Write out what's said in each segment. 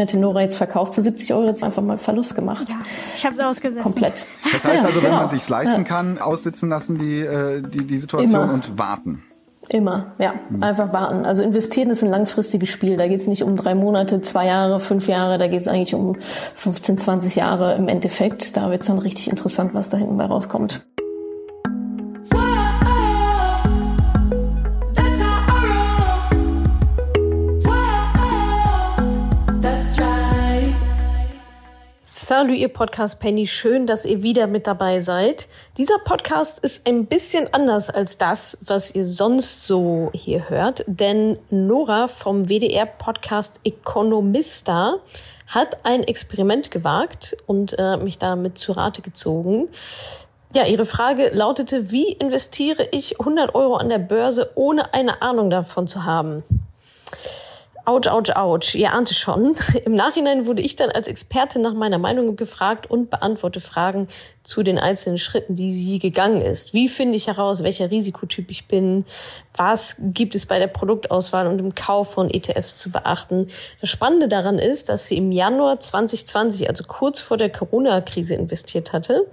Hätte Nora jetzt verkauft zu 70 Euro, jetzt einfach mal Verlust gemacht. Ja, ich habe es ausgesessen. Komplett. Das heißt also, wenn genau. man sich leisten kann, aussitzen lassen die, äh, die, die Situation Immer. und warten. Immer, ja. Hm. Einfach warten. Also investieren ist ein langfristiges Spiel. Da geht es nicht um drei Monate, zwei Jahre, fünf Jahre. Da geht es eigentlich um 15, 20 Jahre im Endeffekt. Da wird es dann richtig interessant, was da hinten bei rauskommt. Salut, ihr Podcast Penny. Schön, dass ihr wieder mit dabei seid. Dieser Podcast ist ein bisschen anders als das, was ihr sonst so hier hört, denn Nora vom WDR Podcast Economista hat ein Experiment gewagt und äh, mich damit zu Rate gezogen. Ja, ihre Frage lautete, wie investiere ich 100 Euro an der Börse, ohne eine Ahnung davon zu haben? Autsch, ouch, ouch. Ihr ahnte schon. Im Nachhinein wurde ich dann als Expertin nach meiner Meinung gefragt und beantworte Fragen zu den einzelnen Schritten, die sie gegangen ist. Wie finde ich heraus, welcher Risikotyp ich bin? Was gibt es bei der Produktauswahl und im Kauf von ETFs zu beachten? Das Spannende daran ist, dass sie im Januar 2020, also kurz vor der Corona-Krise investiert hatte.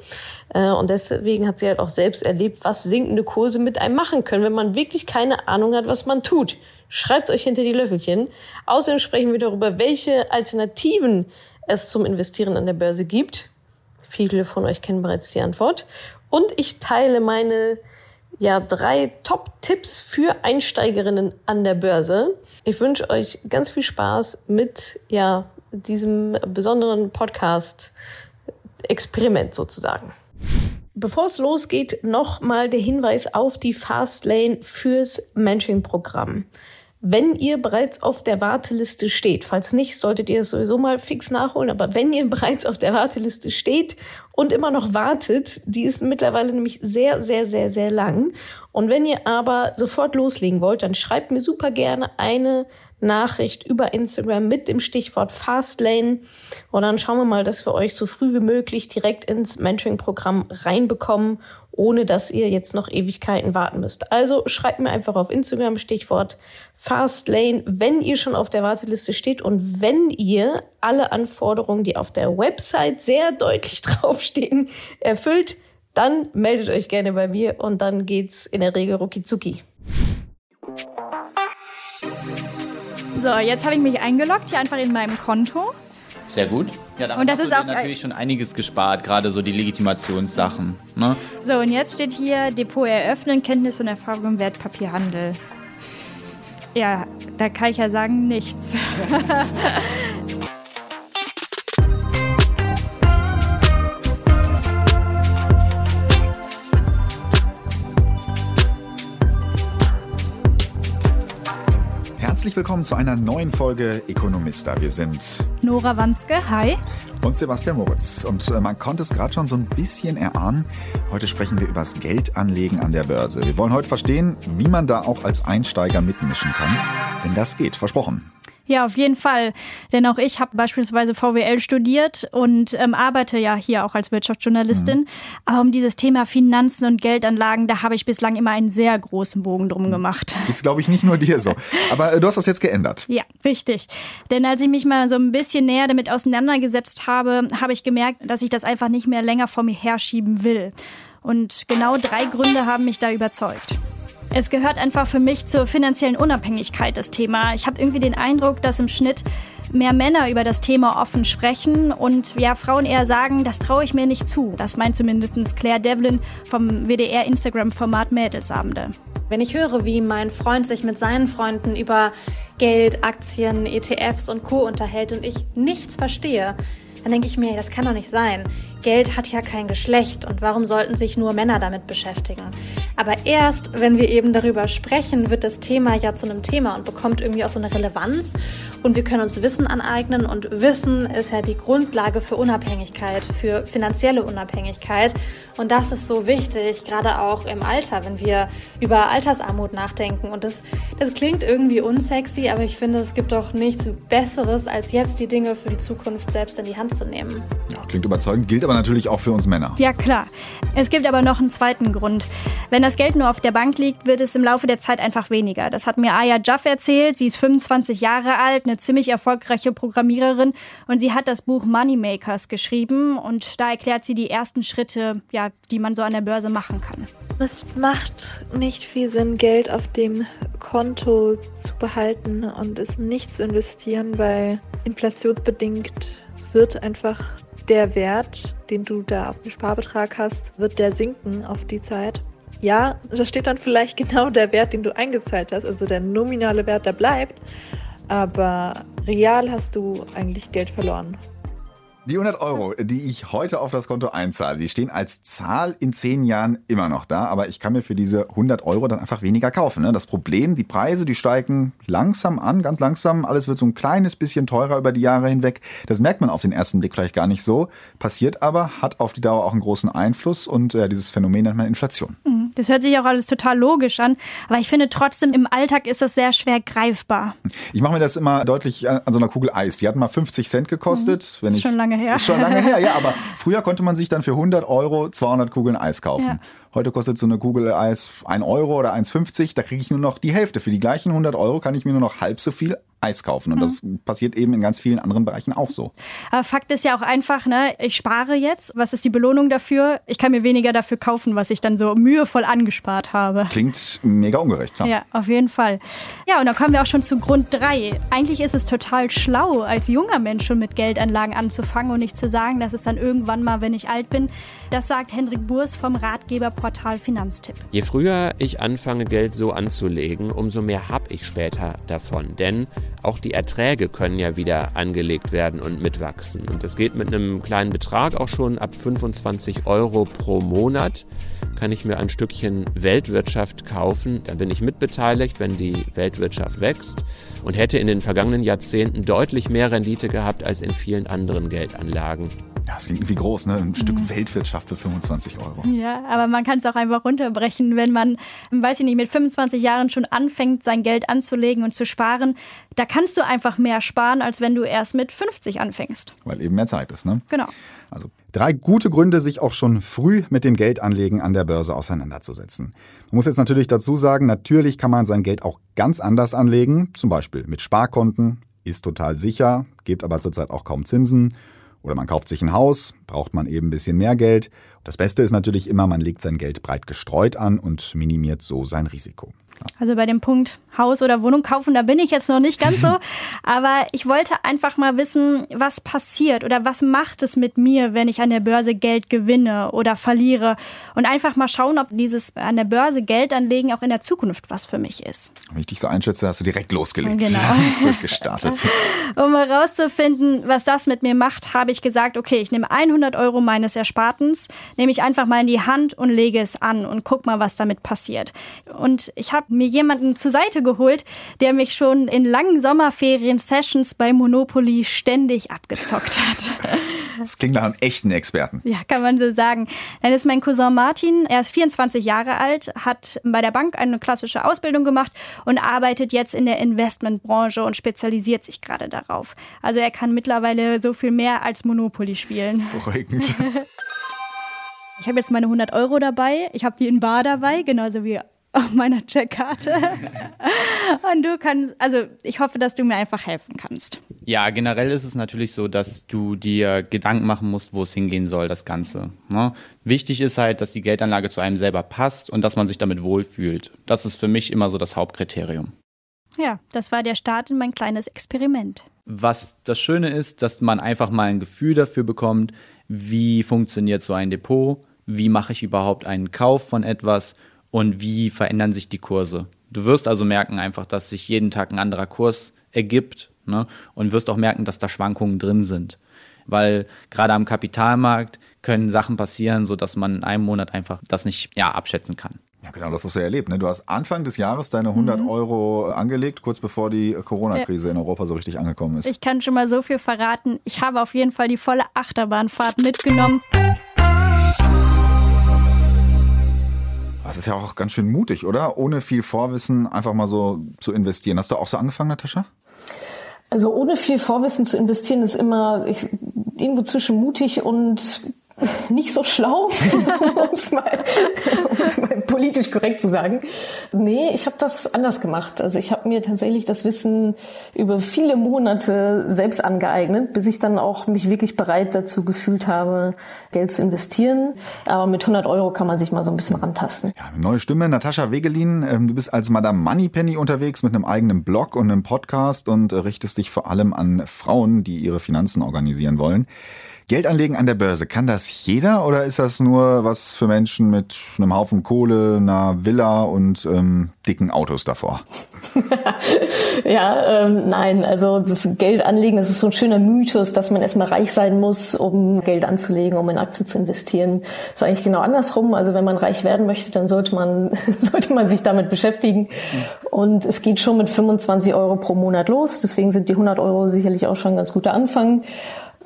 Äh, und deswegen hat sie halt auch selbst erlebt, was sinkende Kurse mit einem machen können, wenn man wirklich keine Ahnung hat, was man tut. Schreibt euch hinter die Löffelchen. Außerdem sprechen wir darüber, welche Alternativen es zum Investieren an der Börse gibt. Viele von euch kennen bereits die Antwort. Und ich teile meine ja, drei Top-Tipps für Einsteigerinnen an der Börse. Ich wünsche euch ganz viel Spaß mit ja, diesem besonderen Podcast-Experiment sozusagen. Bevor es losgeht, nochmal der Hinweis auf die Fastlane fürs Mentoring-Programm. Wenn ihr bereits auf der Warteliste steht, falls nicht, solltet ihr es sowieso mal fix nachholen, aber wenn ihr bereits auf der Warteliste steht und immer noch wartet, die ist mittlerweile nämlich sehr, sehr, sehr, sehr lang. Und wenn ihr aber sofort loslegen wollt, dann schreibt mir super gerne eine Nachricht über Instagram mit dem Stichwort Fastlane. Und dann schauen wir mal, dass wir euch so früh wie möglich direkt ins Mentoring-Programm reinbekommen, ohne dass ihr jetzt noch Ewigkeiten warten müsst. Also schreibt mir einfach auf Instagram Stichwort Fastlane, wenn ihr schon auf der Warteliste steht und wenn ihr alle Anforderungen, die auf der Website sehr deutlich draufstehen, erfüllt, dann meldet euch gerne bei mir und dann geht's in der Regel rucki zucki. So, jetzt habe ich mich eingeloggt, hier einfach in meinem Konto. Sehr gut. Ja, damit und das hast ist auch natürlich schon einiges gespart, gerade so die Legitimationssachen. Ne? So, und jetzt steht hier Depot eröffnen, Kenntnis und Erfahrung im Wertpapierhandel. Ja, da kann ich ja sagen, nichts. Herzlich willkommen zu einer neuen Folge Economista. Wir sind Nora Wanske, hi. Und Sebastian Moritz. Und äh, man konnte es gerade schon so ein bisschen erahnen. Heute sprechen wir über das Geldanlegen an der Börse. Wir wollen heute verstehen, wie man da auch als Einsteiger mitmischen kann. Denn das geht, versprochen. Ja, auf jeden Fall. Denn auch ich habe beispielsweise VWL studiert und ähm, arbeite ja hier auch als Wirtschaftsjournalistin. Mhm. Aber um dieses Thema Finanzen und Geldanlagen, da habe ich bislang immer einen sehr großen Bogen drum gemacht. Jetzt glaube ich nicht nur dir so. Aber äh, du hast das jetzt geändert. Ja, richtig. Denn als ich mich mal so ein bisschen näher damit auseinandergesetzt habe, habe ich gemerkt, dass ich das einfach nicht mehr länger vor mir herschieben will. Und genau drei Gründe haben mich da überzeugt. Es gehört einfach für mich zur finanziellen Unabhängigkeit, das Thema. Ich habe irgendwie den Eindruck, dass im Schnitt mehr Männer über das Thema offen sprechen und ja, Frauen eher sagen, das traue ich mir nicht zu. Das meint zumindest Claire Devlin vom WDR Instagram-Format Mädelsabende. Wenn ich höre, wie mein Freund sich mit seinen Freunden über Geld, Aktien, ETFs und Co. unterhält und ich nichts verstehe, dann denke ich mir, das kann doch nicht sein. Geld hat ja kein Geschlecht und warum sollten sich nur Männer damit beschäftigen? Aber erst, wenn wir eben darüber sprechen, wird das Thema ja zu einem Thema und bekommt irgendwie auch so eine Relevanz und wir können uns Wissen aneignen und Wissen ist ja die Grundlage für Unabhängigkeit, für finanzielle Unabhängigkeit und das ist so wichtig, gerade auch im Alter, wenn wir über Altersarmut nachdenken und das, das klingt irgendwie unsexy, aber ich finde, es gibt doch nichts Besseres, als jetzt die Dinge für die Zukunft selbst in die Hand zu nehmen. Ja, klingt überzeugend, gilt aber natürlich auch für uns Männer. Ja, klar. Es gibt aber noch einen zweiten Grund. Wenn das Geld nur auf der Bank liegt, wird es im Laufe der Zeit einfach weniger. Das hat mir Aya Jaff erzählt. Sie ist 25 Jahre alt, eine ziemlich erfolgreiche Programmiererin und sie hat das Buch Moneymakers geschrieben und da erklärt sie die ersten Schritte, ja, die man so an der Börse machen kann. Es macht nicht viel Sinn, Geld auf dem Konto zu behalten und es nicht zu investieren, weil inflationsbedingt wird einfach der Wert, den du da auf dem Sparbetrag hast, wird der sinken auf die Zeit. Ja, da steht dann vielleicht genau der Wert, den du eingezahlt hast, also der nominale Wert, der bleibt, aber real hast du eigentlich Geld verloren. Die 100 Euro, die ich heute auf das Konto einzahle, die stehen als Zahl in zehn Jahren immer noch da, aber ich kann mir für diese 100 Euro dann einfach weniger kaufen. Ne? Das Problem, die Preise, die steigen langsam an, ganz langsam. Alles wird so ein kleines bisschen teurer über die Jahre hinweg. Das merkt man auf den ersten Blick vielleicht gar nicht so, passiert aber, hat auf die Dauer auch einen großen Einfluss und äh, dieses Phänomen nennt man Inflation. Mhm. Das hört sich auch alles total logisch an, aber ich finde trotzdem, im Alltag ist das sehr schwer greifbar. Ich mache mir das immer deutlich an so einer Kugel Eis. Die hat mal 50 Cent gekostet. Mhm. Wenn ist ich, schon lange her. Ist schon lange her, ja, aber früher konnte man sich dann für 100 Euro 200 Kugeln Eis kaufen. Ja. Heute kostet so eine Kugel Eis 1 Euro oder 1,50. Da kriege ich nur noch die Hälfte. Für die gleichen 100 Euro kann ich mir nur noch halb so viel Eis kaufen. Und das passiert eben in ganz vielen anderen Bereichen auch so. Aber Fakt ist ja auch einfach, ne? ich spare jetzt. Was ist die Belohnung dafür? Ich kann mir weniger dafür kaufen, was ich dann so mühevoll angespart habe. Klingt mega ungerecht, klar. Ja, auf jeden Fall. Ja, und dann kommen wir auch schon zu Grund 3. Eigentlich ist es total schlau, als junger Mensch schon mit Geldanlagen anzufangen und nicht zu sagen, dass es dann irgendwann mal, wenn ich alt bin. Das sagt Hendrik Burs vom Ratgeberportal Finanztipp. Je früher ich anfange, Geld so anzulegen, umso mehr habe ich später davon. Denn auch die Erträge können ja wieder angelegt werden und mitwachsen. Und das geht mit einem kleinen Betrag auch schon ab 25 Euro pro Monat kann ich mir ein Stückchen Weltwirtschaft kaufen. Da bin ich mitbeteiligt, wenn die Weltwirtschaft wächst und hätte in den vergangenen Jahrzehnten deutlich mehr Rendite gehabt als in vielen anderen Geldanlagen. Ja, das klingt irgendwie groß, ne? Ein mhm. Stück Weltwirtschaft für 25 Euro. Ja, aber man kann es auch einfach runterbrechen, wenn man, weiß ich nicht, mit 25 Jahren schon anfängt, sein Geld anzulegen und zu sparen. Da kannst du einfach mehr sparen, als wenn du erst mit 50 anfängst. Weil eben mehr Zeit ist, ne? Genau. Also drei gute Gründe, sich auch schon früh mit dem Geldanlegen an der Börse auseinanderzusetzen. Man muss jetzt natürlich dazu sagen, natürlich kann man sein Geld auch ganz anders anlegen, zum Beispiel mit Sparkonten, ist total sicher, gibt aber zurzeit auch kaum Zinsen oder man kauft sich ein Haus, braucht man eben ein bisschen mehr Geld. Das Beste ist natürlich immer, man legt sein Geld breit gestreut an und minimiert so sein Risiko. Also bei dem Punkt Haus oder Wohnung kaufen, da bin ich jetzt noch nicht ganz so. Aber ich wollte einfach mal wissen, was passiert oder was macht es mit mir, wenn ich an der Börse Geld gewinne oder verliere. Und einfach mal schauen, ob dieses an der Börse Geld anlegen auch in der Zukunft was für mich ist. Wenn ich dich so einschätze, hast du direkt losgelegt. Genau. Hast durchgestartet. um herauszufinden, was das mit mir macht, habe ich gesagt, okay, ich nehme 100 Euro meines Erspartens, nehme ich einfach mal in die Hand und lege es an und guck mal, was damit passiert. Und ich habe mir jemanden zur Seite geholt, der mich schon in langen Sommerferien-Sessions bei Monopoly ständig abgezockt hat. Das klingt nach einem echten Experten. Ja, kann man so sagen. Dann ist mein Cousin Martin, er ist 24 Jahre alt, hat bei der Bank eine klassische Ausbildung gemacht und arbeitet jetzt in der Investmentbranche und spezialisiert sich gerade darauf. Also er kann mittlerweile so viel mehr als Monopoly spielen. Beruhigend. Ich habe jetzt meine 100 Euro dabei. Ich habe die in Bar dabei, genauso wie auf meiner Checkkarte. Und du kannst, also ich hoffe, dass du mir einfach helfen kannst. Ja, generell ist es natürlich so, dass du dir Gedanken machen musst, wo es hingehen soll, das Ganze. Ne? Wichtig ist halt, dass die Geldanlage zu einem selber passt und dass man sich damit wohlfühlt. Das ist für mich immer so das Hauptkriterium. Ja, das war der Start in mein kleines Experiment. Was das Schöne ist, dass man einfach mal ein Gefühl dafür bekommt, wie funktioniert so ein Depot, wie mache ich überhaupt einen Kauf von etwas und wie verändern sich die Kurse. Du wirst also merken einfach, dass sich jeden Tag ein anderer Kurs ergibt ne? und wirst auch merken, dass da Schwankungen drin sind. Weil gerade am Kapitalmarkt können Sachen passieren, sodass man in einem Monat einfach das nicht ja, abschätzen kann. Ja, genau, das hast du ja erlebt. Ne? Du hast Anfang des Jahres deine 100 mhm. Euro angelegt, kurz bevor die Corona-Krise ja. in Europa so richtig angekommen ist. Ich kann schon mal so viel verraten. Ich habe auf jeden Fall die volle Achterbahnfahrt mitgenommen. Das ist ja auch ganz schön mutig, oder? Ohne viel Vorwissen einfach mal so zu investieren. Hast du auch so angefangen, Natascha? Also ohne viel Vorwissen zu investieren ist immer ich, irgendwo zwischen mutig und nicht so schlau, um es mal, mal, politisch korrekt zu sagen. Nee, ich habe das anders gemacht. Also ich habe mir tatsächlich das Wissen über viele Monate selbst angeeignet, bis ich dann auch mich wirklich bereit dazu gefühlt habe, Geld zu investieren. Aber mit 100 Euro kann man sich mal so ein bisschen rantasten. Ja, neue Stimme, Natascha Wegelin. Ähm, du bist als Madame Moneypenny unterwegs mit einem eigenen Blog und einem Podcast und richtest dich vor allem an Frauen, die ihre Finanzen organisieren wollen. Geld anlegen an der Börse, kann das jeder oder ist das nur was für Menschen mit einem Haufen Kohle, einer Villa und ähm, dicken Autos davor? ja, ähm, nein, also das Geld anlegen, das ist so ein schöner Mythos, dass man erstmal reich sein muss, um Geld anzulegen, um in Aktien zu investieren. Das ist eigentlich genau andersrum. Also wenn man reich werden möchte, dann sollte man, sollte man sich damit beschäftigen. Und es geht schon mit 25 Euro pro Monat los. Deswegen sind die 100 Euro sicherlich auch schon ein ganz guter Anfang.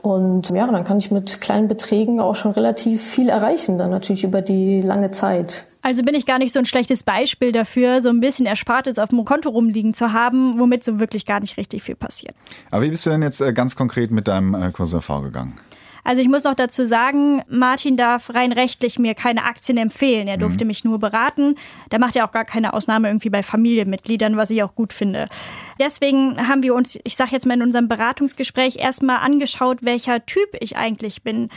Und ja, dann kann ich mit kleinen Beträgen auch schon relativ viel erreichen, dann natürlich über die lange Zeit. Also bin ich gar nicht so ein schlechtes Beispiel dafür, so ein bisschen Erspartes auf dem Konto rumliegen zu haben, womit so wirklich gar nicht richtig viel passiert. Aber wie bist du denn jetzt äh, ganz konkret mit deinem äh, Cousin vorgegangen? Also ich muss noch dazu sagen, Martin darf rein rechtlich mir keine Aktien empfehlen. Er durfte mhm. mich nur beraten. Da macht er auch gar keine Ausnahme irgendwie bei Familienmitgliedern, was ich auch gut finde. Deswegen haben wir uns, ich sage jetzt mal in unserem Beratungsgespräch, erstmal angeschaut, welcher Typ ich eigentlich bin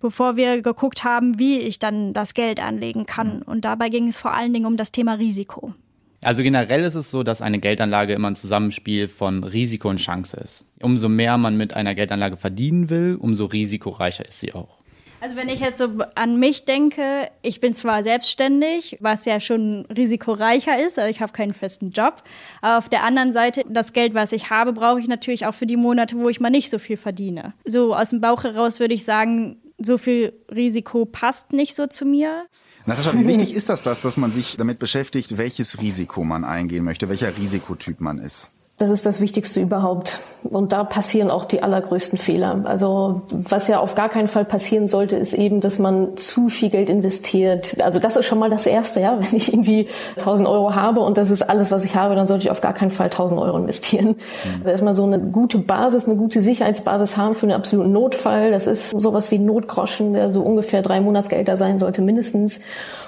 bevor wir geguckt haben, wie ich dann das Geld anlegen kann. Mhm. Und dabei ging es vor allen Dingen um das Thema Risiko. Also generell ist es so, dass eine Geldanlage immer ein Zusammenspiel von Risiko und Chance ist. Umso mehr man mit einer Geldanlage verdienen will, umso risikoreicher ist sie auch. Also wenn ich jetzt so an mich denke, ich bin zwar selbstständig, was ja schon risikoreicher ist, also ich habe keinen festen Job, aber auf der anderen Seite, das Geld, was ich habe, brauche ich natürlich auch für die Monate, wo ich mal nicht so viel verdiene. So aus dem Bauch heraus würde ich sagen, so viel Risiko passt nicht so zu mir. Natascha, wie wichtig ist das, dass man sich damit beschäftigt, welches Risiko man eingehen möchte, welcher Risikotyp man ist? Das ist das Wichtigste überhaupt. Und da passieren auch die allergrößten Fehler. Also was ja auf gar keinen Fall passieren sollte, ist eben, dass man zu viel Geld investiert. Also das ist schon mal das Erste, ja. Wenn ich irgendwie 1000 Euro habe und das ist alles, was ich habe, dann sollte ich auf gar keinen Fall 1000 Euro investieren. Mhm. Also erstmal so eine gute Basis, eine gute Sicherheitsbasis haben für einen absoluten Notfall. Das ist sowas wie Notgroschen, der so ungefähr drei Monatsgelder sein sollte mindestens.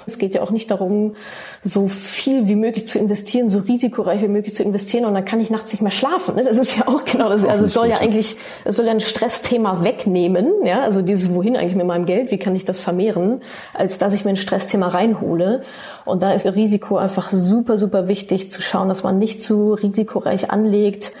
Es geht ja auch nicht darum, so viel wie möglich zu investieren, so risikoreich wie möglich zu investieren und dann kann ich nachts nicht mehr schlafen. Ne? Das ist ja auch genau das. Also es soll ja eigentlich, es soll ja ein Stressthema wegnehmen, ja, also dieses wohin eigentlich mit meinem Geld, wie kann ich das vermehren, als dass ich mir ein Stressthema reinhole. Und da ist Risiko einfach super, super wichtig zu schauen, dass man nicht zu risikoreich anlegt.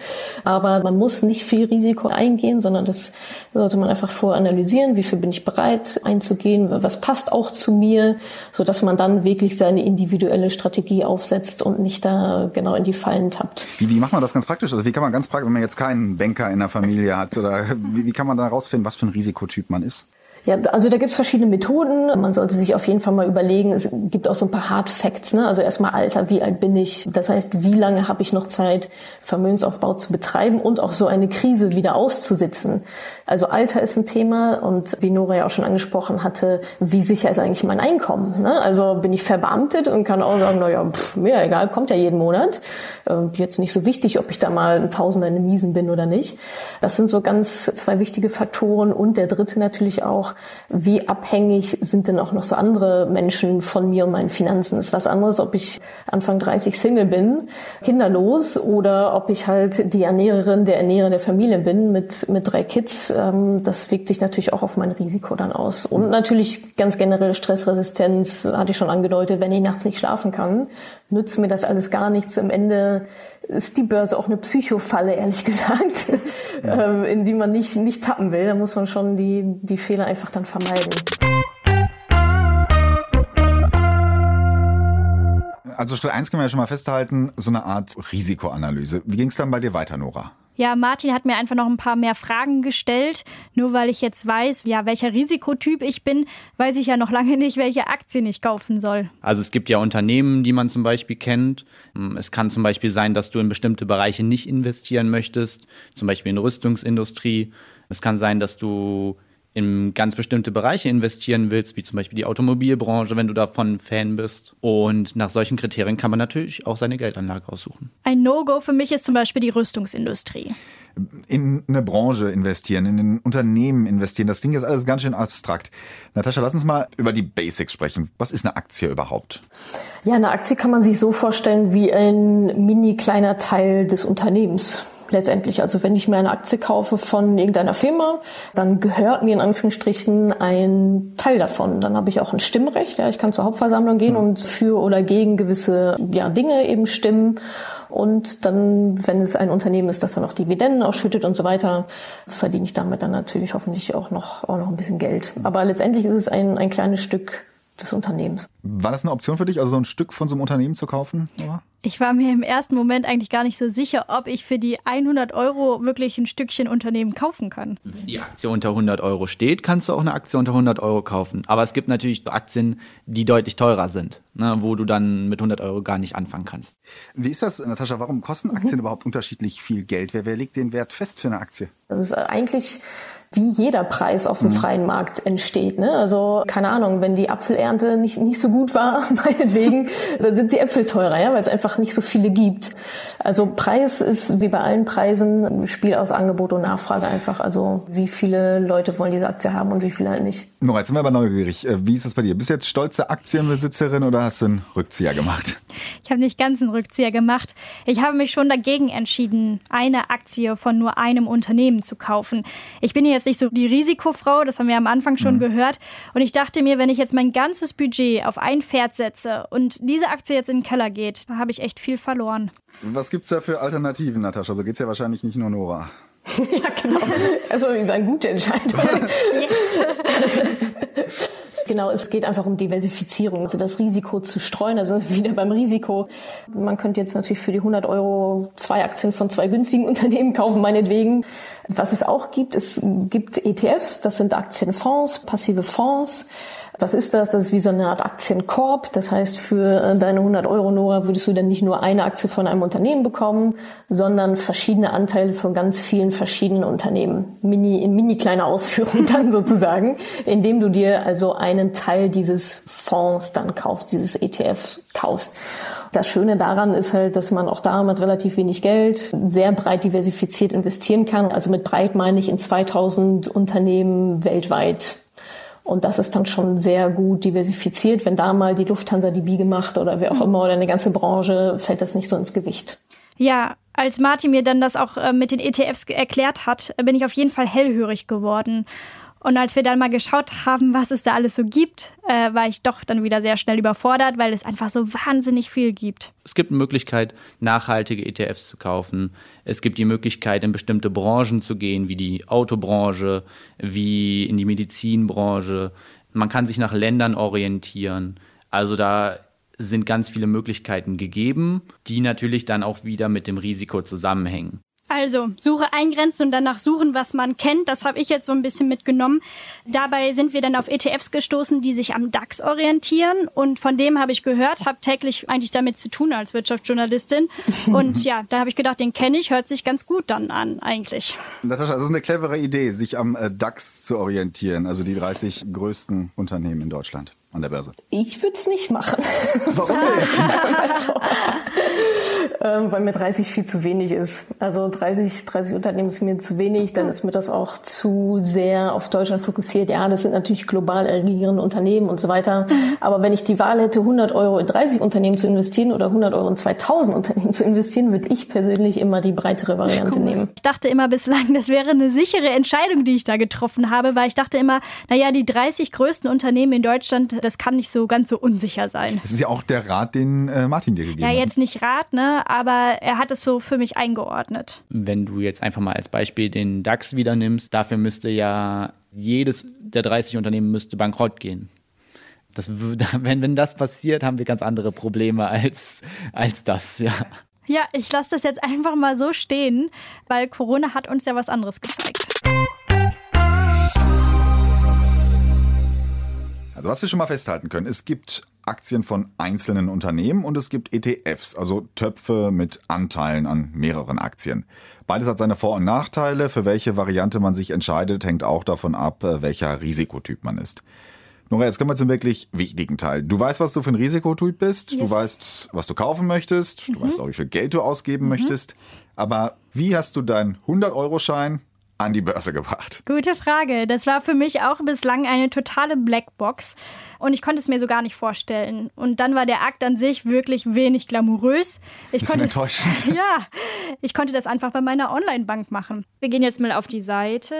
Aber man muss nicht viel Risiko eingehen, sondern das sollte man einfach voranalysieren. Wie viel bin ich bereit einzugehen? Was passt auch zu mir? So dass man dann wirklich seine individuelle Strategie aufsetzt und nicht da genau in die Fallen tappt. Wie, wie macht man das ganz praktisch? Also wie kann man ganz praktisch, wenn man jetzt keinen Banker in der Familie hat oder wie, wie kann man da herausfinden, was für ein Risikotyp man ist? Ja, also da gibt's verschiedene Methoden. Man sollte sich auf jeden Fall mal überlegen, es gibt auch so ein paar Hard Facts. Ne? Also erstmal Alter, wie alt bin ich? Das heißt, wie lange habe ich noch Zeit, Vermögensaufbau zu betreiben und auch so eine Krise wieder auszusitzen? Also Alter ist ein Thema und wie Nora ja auch schon angesprochen hatte, wie sicher ist eigentlich mein Einkommen? Ne? Also bin ich verbeamtet und kann auch sagen, naja, pff, mir egal, kommt ja jeden Monat. Äh, jetzt nicht so wichtig, ob ich da mal ein Tausender in den Miesen bin oder nicht. Das sind so ganz zwei wichtige Faktoren und der dritte natürlich auch, wie abhängig sind denn auch noch so andere Menschen von mir und meinen Finanzen. ist was anderes, ob ich Anfang 30 Single bin, kinderlos, oder ob ich halt die Ernährerin der Ernährer der Familie bin mit, mit drei Kids. Ähm, das wirkt sich natürlich auch auf mein Risiko dann aus. Und natürlich ganz generell Stressresistenz, hatte ich schon angedeutet, wenn ich nachts nicht schlafen kann, nützt mir das alles gar nichts. Am Ende ist die Börse auch eine Psychofalle, ehrlich gesagt, ja. Ähm, in die man nicht, nicht tappen will. Da muss man schon die, die Fehler einfach dann vermeiden. Also Schritt eins können wir ja schon mal festhalten, so eine Art Risikoanalyse. Wie ging es dann bei dir weiter, Nora? Ja, Martin hat mir einfach noch ein paar mehr Fragen gestellt. Nur weil ich jetzt weiß, ja, welcher Risikotyp ich bin, weiß ich ja noch lange nicht, welche Aktien ich kaufen soll. Also es gibt ja Unternehmen, die man zum Beispiel kennt. Es kann zum Beispiel sein, dass du in bestimmte Bereiche nicht investieren möchtest, zum Beispiel in Rüstungsindustrie. Es kann sein, dass du in ganz bestimmte Bereiche investieren willst, wie zum Beispiel die Automobilbranche, wenn du davon Fan bist. Und nach solchen Kriterien kann man natürlich auch seine Geldanlage aussuchen. Ein No-Go für mich ist zum Beispiel die Rüstungsindustrie. In eine Branche investieren, in ein Unternehmen investieren, das Ding ist alles ganz schön abstrakt. Natascha, lass uns mal über die Basics sprechen. Was ist eine Aktie überhaupt? Ja, eine Aktie kann man sich so vorstellen wie ein mini kleiner Teil des Unternehmens letztendlich. Also wenn ich mir eine Aktie kaufe von irgendeiner Firma, dann gehört mir in Anführungsstrichen ein Teil davon. Dann habe ich auch ein Stimmrecht. Ja, ich kann zur Hauptversammlung gehen und für oder gegen gewisse ja, Dinge eben stimmen. Und dann, wenn es ein Unternehmen ist, das dann auch Dividenden ausschüttet und so weiter, verdiene ich damit dann natürlich hoffentlich auch noch, auch noch ein bisschen Geld. Aber letztendlich ist es ein, ein kleines Stück des Unternehmens. War das eine Option für dich, also so ein Stück von so einem Unternehmen zu kaufen? Oder? Ich war mir im ersten Moment eigentlich gar nicht so sicher, ob ich für die 100 Euro wirklich ein Stückchen Unternehmen kaufen kann. Wenn die Aktie unter 100 Euro steht, kannst du auch eine Aktie unter 100 Euro kaufen. Aber es gibt natürlich Aktien, die deutlich teurer sind, ne, wo du dann mit 100 Euro gar nicht anfangen kannst. Wie ist das, Natascha? Warum kosten Aktien mhm. überhaupt unterschiedlich viel Geld? Wer, wer legt den Wert fest für eine Aktie? Das ist eigentlich wie jeder Preis auf dem mhm. freien Markt entsteht. Ne? Also keine Ahnung, wenn die Apfelernte nicht, nicht so gut war, meinetwegen, dann sind die Äpfel teurer, ja, weil es einfach nicht so viele gibt. Also Preis ist wie bei allen Preisen ein Spiel aus Angebot und Nachfrage einfach. Also wie viele Leute wollen diese Aktie haben und wie viele halt nicht. Nora, jetzt sind wir aber neugierig. Äh, wie ist das bei dir? Bist du jetzt stolze Aktienbesitzerin oder hast du einen Rückzieher gemacht? Ich habe nicht ganz einen Rückzieher gemacht. Ich habe mich schon dagegen entschieden, eine Aktie von nur einem Unternehmen zu kaufen. Ich bin jetzt jetzt nicht so die Risikofrau, das haben wir am Anfang schon mhm. gehört. Und ich dachte mir, wenn ich jetzt mein ganzes Budget auf ein Pferd setze und diese Aktie jetzt in den Keller geht, dann habe ich echt viel verloren. Was gibt es da für Alternativen, Natascha? So geht es ja wahrscheinlich nicht nur Nora. ja, genau. Also, ist eine gute Entscheidung. Genau, es geht einfach um Diversifizierung, also das Risiko zu streuen, also wieder beim Risiko. Man könnte jetzt natürlich für die 100 Euro zwei Aktien von zwei günstigen Unternehmen kaufen, meinetwegen. Was es auch gibt, es gibt ETFs, das sind Aktienfonds, passive Fonds. Was ist das? Das ist wie so eine Art Aktienkorb. Das heißt, für äh, deine 100 Euro, Nora, würdest du dann nicht nur eine Aktie von einem Unternehmen bekommen, sondern verschiedene Anteile von ganz vielen verschiedenen Unternehmen. Mini, in mini kleiner Ausführung dann sozusagen, indem du dir also einen Teil dieses Fonds dann kaufst, dieses ETF kaufst. Das Schöne daran ist halt, dass man auch da mit relativ wenig Geld sehr breit diversifiziert investieren kann. Also mit breit meine ich in 2000 Unternehmen weltweit und das ist dann schon sehr gut diversifiziert. Wenn da mal die Lufthansa die Biege macht oder wer auch mhm. immer oder eine ganze Branche, fällt das nicht so ins Gewicht. Ja, als Martin mir dann das auch äh, mit den ETFs erklärt hat, bin ich auf jeden Fall hellhörig geworden. Und als wir dann mal geschaut haben, was es da alles so gibt, äh, war ich doch dann wieder sehr schnell überfordert, weil es einfach so wahnsinnig viel gibt. Es gibt eine Möglichkeit, nachhaltige ETFs zu kaufen. Es gibt die Möglichkeit, in bestimmte Branchen zu gehen, wie die Autobranche, wie in die Medizinbranche. Man kann sich nach Ländern orientieren. Also da sind ganz viele Möglichkeiten gegeben, die natürlich dann auch wieder mit dem Risiko zusammenhängen. Also, Suche eingrenzen und danach suchen, was man kennt. Das habe ich jetzt so ein bisschen mitgenommen. Dabei sind wir dann auf ETFs gestoßen, die sich am DAX orientieren. Und von dem habe ich gehört, habe täglich eigentlich damit zu tun als Wirtschaftsjournalistin. Und ja, da habe ich gedacht, den kenne ich, hört sich ganz gut dann an, eigentlich. Natascha, das ist eine clevere Idee, sich am äh, DAX zu orientieren, also die 30 größten Unternehmen in Deutschland an der Börse? Ich würde es nicht machen. Warum nicht? so. ähm, weil mir 30 viel zu wenig ist. Also 30, 30 Unternehmen ist mir zu wenig, dann ist mir das auch zu sehr auf Deutschland fokussiert. Ja, das sind natürlich global regierende Unternehmen und so weiter. Aber wenn ich die Wahl hätte, 100 Euro in 30 Unternehmen zu investieren oder 100 Euro in 2000 Unternehmen zu investieren, würde ich persönlich immer die breitere Variante cool. nehmen. Ich dachte immer bislang, das wäre eine sichere Entscheidung, die ich da getroffen habe, weil ich dachte immer, naja, die 30 größten Unternehmen in Deutschland das kann nicht so ganz so unsicher sein. Das ist ja auch der Rat, den äh, Martin dir gegeben hat. Ja, jetzt nicht Rat, ne? aber er hat es so für mich eingeordnet. Wenn du jetzt einfach mal als Beispiel den DAX wieder nimmst, dafür müsste ja jedes der 30 Unternehmen müsste bankrott gehen. Das, wenn, wenn das passiert, haben wir ganz andere Probleme als, als das, ja. Ja, ich lasse das jetzt einfach mal so stehen, weil Corona hat uns ja was anderes gezeigt. Also was wir schon mal festhalten können, es gibt Aktien von einzelnen Unternehmen und es gibt ETFs, also Töpfe mit Anteilen an mehreren Aktien. Beides hat seine Vor- und Nachteile. Für welche Variante man sich entscheidet, hängt auch davon ab, äh, welcher Risikotyp man ist. Nora, jetzt kommen wir zum wirklich wichtigen Teil. Du weißt, was du für ein Risikotyp bist. Yes. Du weißt, was du kaufen möchtest. Du mhm. weißt auch, wie viel Geld du ausgeben mhm. möchtest. Aber wie hast du deinen 100-Euro-Schein an die Börse gebracht? Gute Frage. Das war für mich auch bislang eine totale Blackbox und ich konnte es mir so gar nicht vorstellen. Und dann war der Akt an sich wirklich wenig glamourös. Ich Bisschen konnte, enttäuschend. Ja, ich konnte das einfach bei meiner Online-Bank machen. Wir gehen jetzt mal auf die Seite.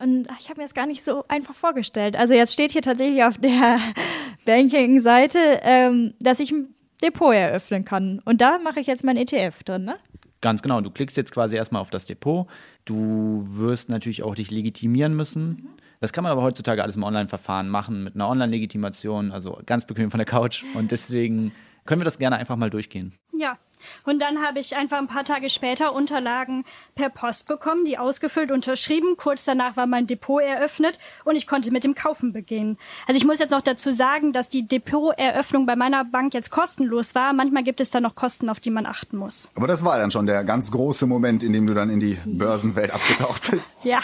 Und ich habe mir das gar nicht so einfach vorgestellt. Also jetzt steht hier tatsächlich auf der Banking-Seite, ähm, dass ich ein Depot eröffnen kann. Und da mache ich jetzt mein ETF drin, ne? Ganz genau. Du klickst jetzt quasi erstmal auf das Depot. Du wirst natürlich auch dich legitimieren müssen. Mhm. Das kann man aber heutzutage alles im Online-Verfahren machen, mit einer Online-Legitimation, also ganz bequem von der Couch. Und deswegen können wir das gerne einfach mal durchgehen. Ja, und dann habe ich einfach ein paar Tage später Unterlagen per Post bekommen, die ausgefüllt, unterschrieben. Kurz danach war mein Depot eröffnet und ich konnte mit dem Kaufen beginnen. Also ich muss jetzt noch dazu sagen, dass die Depoteröffnung bei meiner Bank jetzt kostenlos war. Manchmal gibt es da noch Kosten, auf die man achten muss. Aber das war dann schon der ganz große Moment, in dem du dann in die Börsenwelt abgetaucht bist. Ja,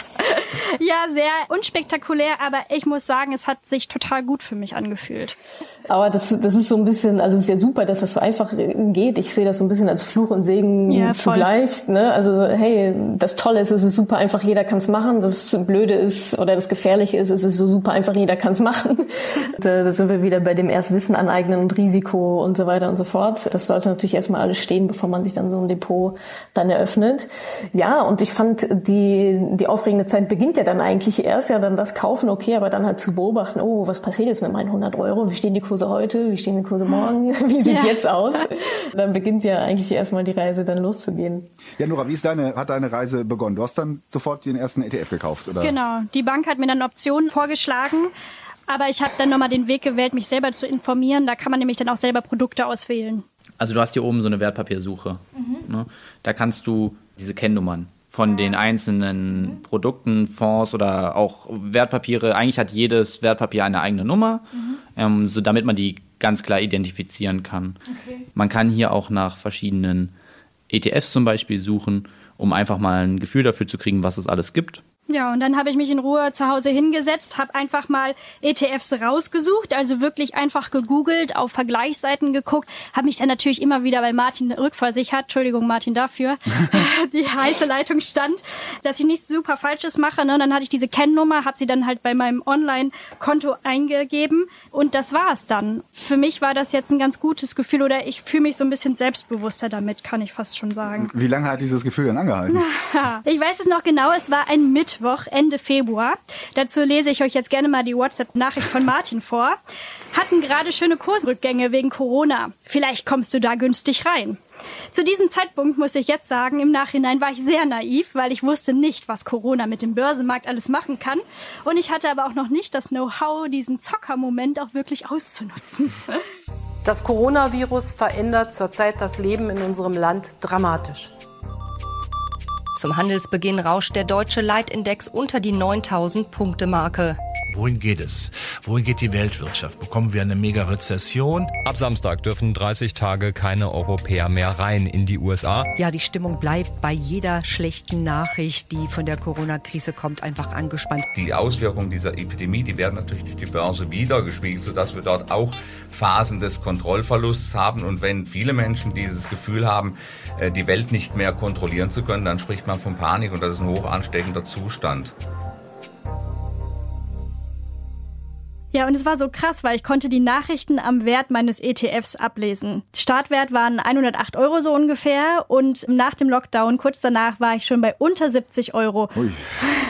ja, sehr unspektakulär, aber ich muss sagen, es hat sich total gut für mich angefühlt. Aber das, das ist so ein bisschen, also es ist ja super, dass das so einfach geht. Ich sehe das so ein bisschen als Fluch und Segen ja, zugleich. Ne? Also hey, das Tolle ist, es ist super einfach, jeder kann es machen. Das Blöde ist oder das Gefährliche ist, es ist so super einfach, jeder kann es machen. da, da sind wir wieder bei dem erst Wissen aneignen und Risiko und so weiter und so fort. Das sollte natürlich erstmal alles stehen, bevor man sich dann so ein Depot dann eröffnet. Ja, und ich fand, die, die aufregende Zeit beginnt ja dann eigentlich erst, ja dann das Kaufen, okay, aber dann halt zu beobachten, oh, was passiert jetzt mit meinen 100 Euro? Wie stehen die Kurse heute? Wie stehen die Kurse morgen? Wie sieht's ja. jetzt aus? Dann beginnt ja eigentlich erstmal die Reise dann loszugehen. Ja, Nora, wie ist deine, hat deine Reise begonnen? Du hast dann sofort den ersten ETF gekauft, oder? Genau. Die Bank hat mir dann Optionen vorgeschlagen. Aber ich habe dann nochmal den Weg gewählt, mich selber zu informieren. Da kann man nämlich dann auch selber Produkte auswählen. Also du hast hier oben so eine Wertpapiersuche. Mhm. Ne? Da kannst du diese Kennnummern von den einzelnen Produkten, Fonds oder auch Wertpapiere. Eigentlich hat jedes Wertpapier eine eigene Nummer, mhm. ähm, so damit man die ganz klar identifizieren kann. Okay. Man kann hier auch nach verschiedenen ETFs zum Beispiel suchen, um einfach mal ein Gefühl dafür zu kriegen, was es alles gibt. Ja, und dann habe ich mich in Ruhe zu Hause hingesetzt, habe einfach mal ETFs rausgesucht, also wirklich einfach gegoogelt, auf Vergleichsseiten geguckt, habe mich dann natürlich immer wieder bei Martin rückversichert, Entschuldigung Martin dafür, die heiße Leitung stand, dass ich nichts super Falsches mache. Ne? Und dann hatte ich diese Kennnummer, habe sie dann halt bei meinem Online-Konto eingegeben und das war es dann. Für mich war das jetzt ein ganz gutes Gefühl oder ich fühle mich so ein bisschen selbstbewusster damit, kann ich fast schon sagen. Wie lange hat dieses Gefühl denn angehalten? ich weiß es noch genau, es war ein Mittwoch. Mittwoch, Ende Februar. Dazu lese ich euch jetzt gerne mal die WhatsApp-Nachricht von Martin vor. Hatten gerade schöne Kursrückgänge wegen Corona. Vielleicht kommst du da günstig rein. Zu diesem Zeitpunkt muss ich jetzt sagen, im Nachhinein war ich sehr naiv, weil ich wusste nicht, was Corona mit dem Börsenmarkt alles machen kann. Und ich hatte aber auch noch nicht das Know-how, diesen Zockermoment auch wirklich auszunutzen. Das Coronavirus verändert zurzeit das Leben in unserem Land dramatisch. Zum Handelsbeginn rauscht der deutsche Leitindex unter die 9000 Punkte Marke. Wohin geht es? Wohin geht die Weltwirtschaft? Bekommen wir eine Mega-Rezession? Ab Samstag dürfen 30 Tage keine Europäer mehr rein in die USA. Ja, die Stimmung bleibt bei jeder schlechten Nachricht, die von der Corona-Krise kommt, einfach angespannt. Die Auswirkungen dieser Epidemie, die werden natürlich durch die Börse wiedergespiegelt, sodass wir dort auch Phasen des Kontrollverlusts haben. Und wenn viele Menschen dieses Gefühl haben, äh, die Welt nicht mehr kontrollieren zu können, dann spricht man von Panik und das ist ein hoch ansteckender Zustand. Ja, und es war so krass, weil ich konnte die Nachrichten am Wert meines ETFs ablesen. Startwert waren 108 Euro so ungefähr und nach dem Lockdown, kurz danach, war ich schon bei unter 70 Euro. Ui.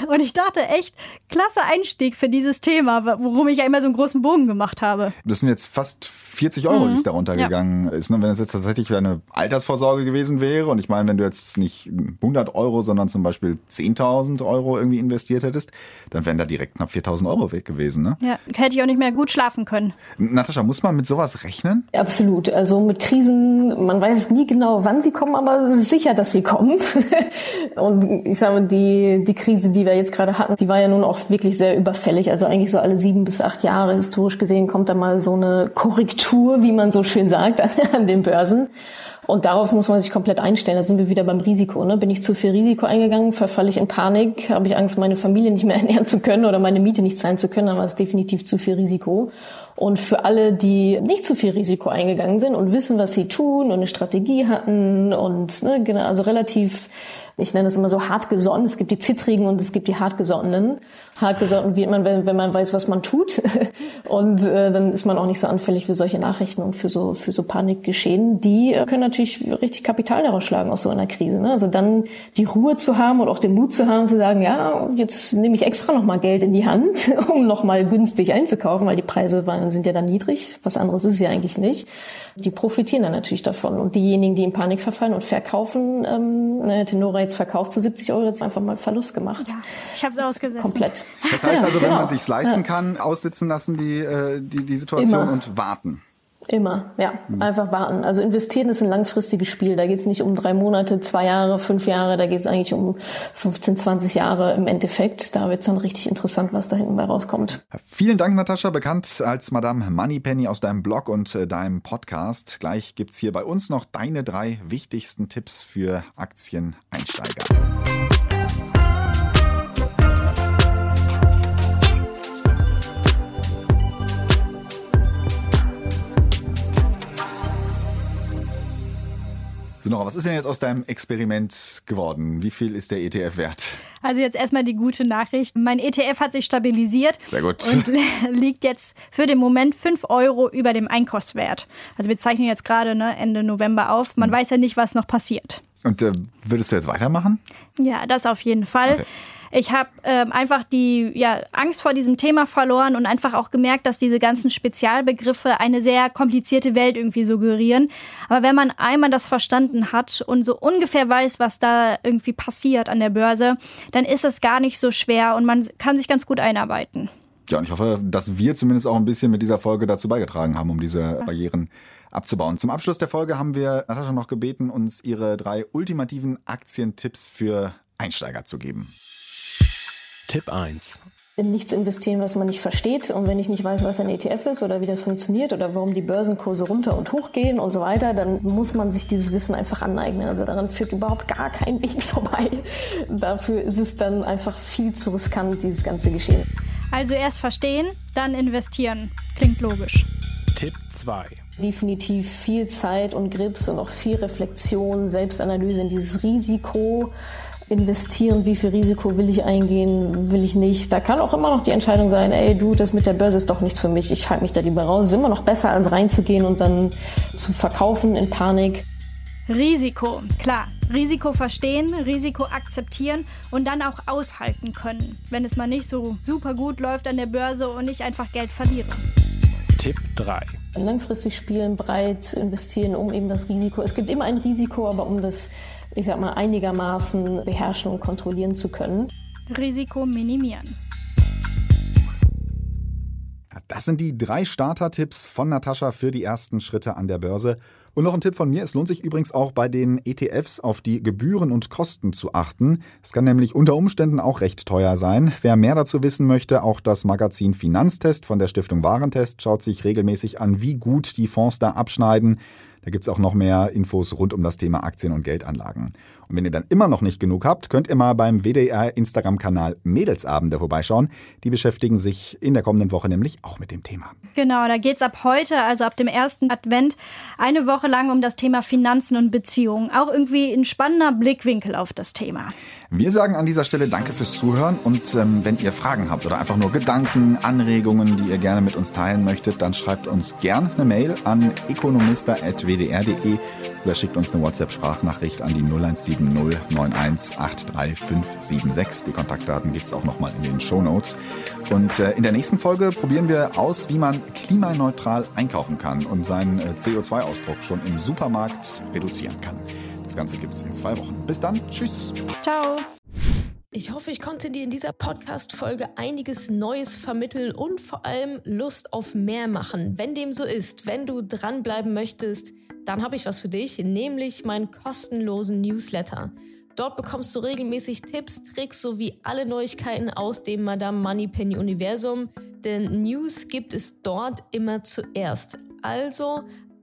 Und ich dachte echt, klasse Einstieg für dieses Thema, worum ich ja immer so einen großen Bogen gemacht habe. Das sind jetzt fast 40 Euro, mhm. die es da runtergegangen ja. ist. Ne? Wenn es jetzt tatsächlich eine Altersvorsorge gewesen wäre und ich meine, wenn du jetzt nicht 100 Euro, sondern zum Beispiel 10.000 Euro irgendwie investiert hättest, dann wären da direkt knapp 4.000 Euro weg gewesen. Ne? Ja, hätte hätte ich auch nicht mehr gut schlafen können. Natascha, muss man mit sowas rechnen? Absolut. Also mit Krisen, man weiß nie genau, wann sie kommen, aber es ist sicher, dass sie kommen. Und ich sage mal, die, die Krise, die wir jetzt gerade hatten, die war ja nun auch wirklich sehr überfällig. Also eigentlich so alle sieben bis acht Jahre historisch gesehen kommt da mal so eine Korrektur, wie man so schön sagt, an den Börsen. Und darauf muss man sich komplett einstellen. Da sind wir wieder beim Risiko. Ne? Bin ich zu viel Risiko eingegangen, verfalle ich in Panik, habe ich Angst, meine Familie nicht mehr ernähren zu können oder meine Miete nicht zahlen zu können, dann war es definitiv zu viel Risiko. Und für alle, die nicht zu viel Risiko eingegangen sind und wissen, was sie tun und eine Strategie hatten und ne, genau, also relativ ich nenne es immer so hartgesonnen. Es gibt die Zittrigen und es gibt die hartgesonnenen. Hartgesonnen wird man, wenn, wenn man weiß, was man tut. Und äh, dann ist man auch nicht so anfällig für solche Nachrichten und für so, für so Panikgeschehen. Die können natürlich richtig Kapital daraus schlagen aus so einer Krise. Ne? Also dann die Ruhe zu haben und auch den Mut zu haben, zu sagen, ja, jetzt nehme ich extra nochmal Geld in die Hand, um nochmal günstig einzukaufen, weil die Preise waren, sind ja dann niedrig. Was anderes ist ja eigentlich nicht. Die profitieren dann natürlich davon. Und diejenigen, die in Panik verfallen und verkaufen, ähm, ne, Tenora jetzt verkauft zu 70 Euro, jetzt einfach mal Verlust gemacht. Ja, ich habe es ausgesessen. Komplett. Das heißt also, wenn genau. man sich's leisten kann, aussitzen lassen die, äh, die, die Situation Immer. und warten. Immer, ja. Einfach warten. Also investieren ist ein langfristiges Spiel. Da geht es nicht um drei Monate, zwei Jahre, fünf Jahre. Da geht es eigentlich um 15, 20 Jahre im Endeffekt. Da wird es dann richtig interessant, was da hinten bei rauskommt. Vielen Dank, Natascha, bekannt als Madame Moneypenny aus deinem Blog und äh, deinem Podcast. Gleich gibt's hier bei uns noch deine drei wichtigsten Tipps für Aktieneinsteiger. So, Nora, was ist denn jetzt aus deinem Experiment geworden? Wie viel ist der ETF wert? Also jetzt erstmal die gute Nachricht. Mein ETF hat sich stabilisiert. Sehr gut. Und liegt jetzt für den Moment 5 Euro über dem Einkaufswert. Also wir zeichnen jetzt gerade ne, Ende November auf. Man Hm. weiß ja nicht, was noch passiert. Und äh, würdest du jetzt weitermachen? Ja, das auf jeden Fall. Okay. Ich habe ähm, einfach die ja, Angst vor diesem Thema verloren und einfach auch gemerkt, dass diese ganzen Spezialbegriffe eine sehr komplizierte Welt irgendwie suggerieren. Aber wenn man einmal das verstanden hat und so ungefähr weiß, was da irgendwie passiert an der Börse, dann ist es gar nicht so schwer und man kann sich ganz gut einarbeiten. Ja, und ich hoffe, dass wir zumindest auch ein bisschen mit dieser Folge dazu beigetragen haben, um diese Barrieren abzubauen. Zum Abschluss der Folge haben wir Natascha noch gebeten, uns ihre drei ultimativen Aktientipps für Einsteiger zu geben. Tipp 1. In nichts investieren, was man nicht versteht. Und wenn ich nicht weiß, was ein ETF ist oder wie das funktioniert oder warum die Börsenkurse runter und hoch gehen und so weiter, dann muss man sich dieses Wissen einfach aneignen. Also daran führt überhaupt gar kein Weg vorbei. Dafür ist es dann einfach viel zu riskant, dieses ganze Geschehen. Also erst verstehen, dann investieren. Klingt logisch. Tipp 2. Definitiv viel Zeit und Grips und auch viel Reflexion, Selbstanalyse in dieses Risiko investieren, wie viel Risiko will ich eingehen, will ich nicht. Da kann auch immer noch die Entscheidung sein, ey du, das mit der Börse ist doch nichts für mich, ich halte mich da lieber raus. Ist immer noch besser, als reinzugehen und dann zu verkaufen in Panik. Risiko, klar. Risiko verstehen, Risiko akzeptieren und dann auch aushalten können, wenn es mal nicht so super gut läuft an der Börse und ich einfach Geld verliere. Tipp 3. Langfristig spielen, breit investieren, um eben das Risiko. Es gibt immer ein Risiko, aber um das, ich sag mal, einigermaßen beherrschen und kontrollieren zu können. Risiko minimieren. Das sind die drei Starter-Tipps von Natascha für die ersten Schritte an der Börse. Und noch ein Tipp von mir, es lohnt sich übrigens auch bei den ETFs auf die Gebühren und Kosten zu achten. Es kann nämlich unter Umständen auch recht teuer sein. Wer mehr dazu wissen möchte, auch das Magazin Finanztest von der Stiftung Warentest schaut sich regelmäßig an, wie gut die Fonds da abschneiden. Da gibt's auch noch mehr Infos rund um das Thema Aktien und Geldanlagen. Und wenn ihr dann immer noch nicht genug habt, könnt ihr mal beim WDR Instagram-Kanal Mädelsabende vorbeischauen. Die beschäftigen sich in der kommenden Woche nämlich auch mit dem Thema. Genau, da geht's ab heute, also ab dem ersten Advent, eine Woche lang um das Thema Finanzen und Beziehungen. Auch irgendwie ein spannender Blickwinkel auf das Thema. Wir sagen an dieser Stelle Danke fürs Zuhören und ähm, wenn ihr Fragen habt oder einfach nur Gedanken, Anregungen, die ihr gerne mit uns teilen möchtet, dann schreibt uns gern eine Mail an economista.wdr.de oder schickt uns eine WhatsApp-Sprachnachricht an die 0170 9183576. Die Kontaktdaten gibt's auch nochmal in den Shownotes. Und äh, in der nächsten Folge probieren wir aus, wie man klimaneutral einkaufen kann und seinen äh, CO2-Ausdruck schon im Supermarkt reduzieren kann. Das Ganze gibt's in zwei Wochen. Bis dann. Tschüss. Ciao. Ich hoffe, ich konnte dir in dieser Podcast-Folge einiges Neues vermitteln und vor allem Lust auf mehr machen. Wenn dem so ist, wenn du dranbleiben möchtest, dann habe ich was für dich, nämlich meinen kostenlosen Newsletter. Dort bekommst du regelmäßig Tipps, Tricks sowie alle Neuigkeiten aus dem Madame Moneypenny Universum, denn News gibt es dort immer zuerst. Also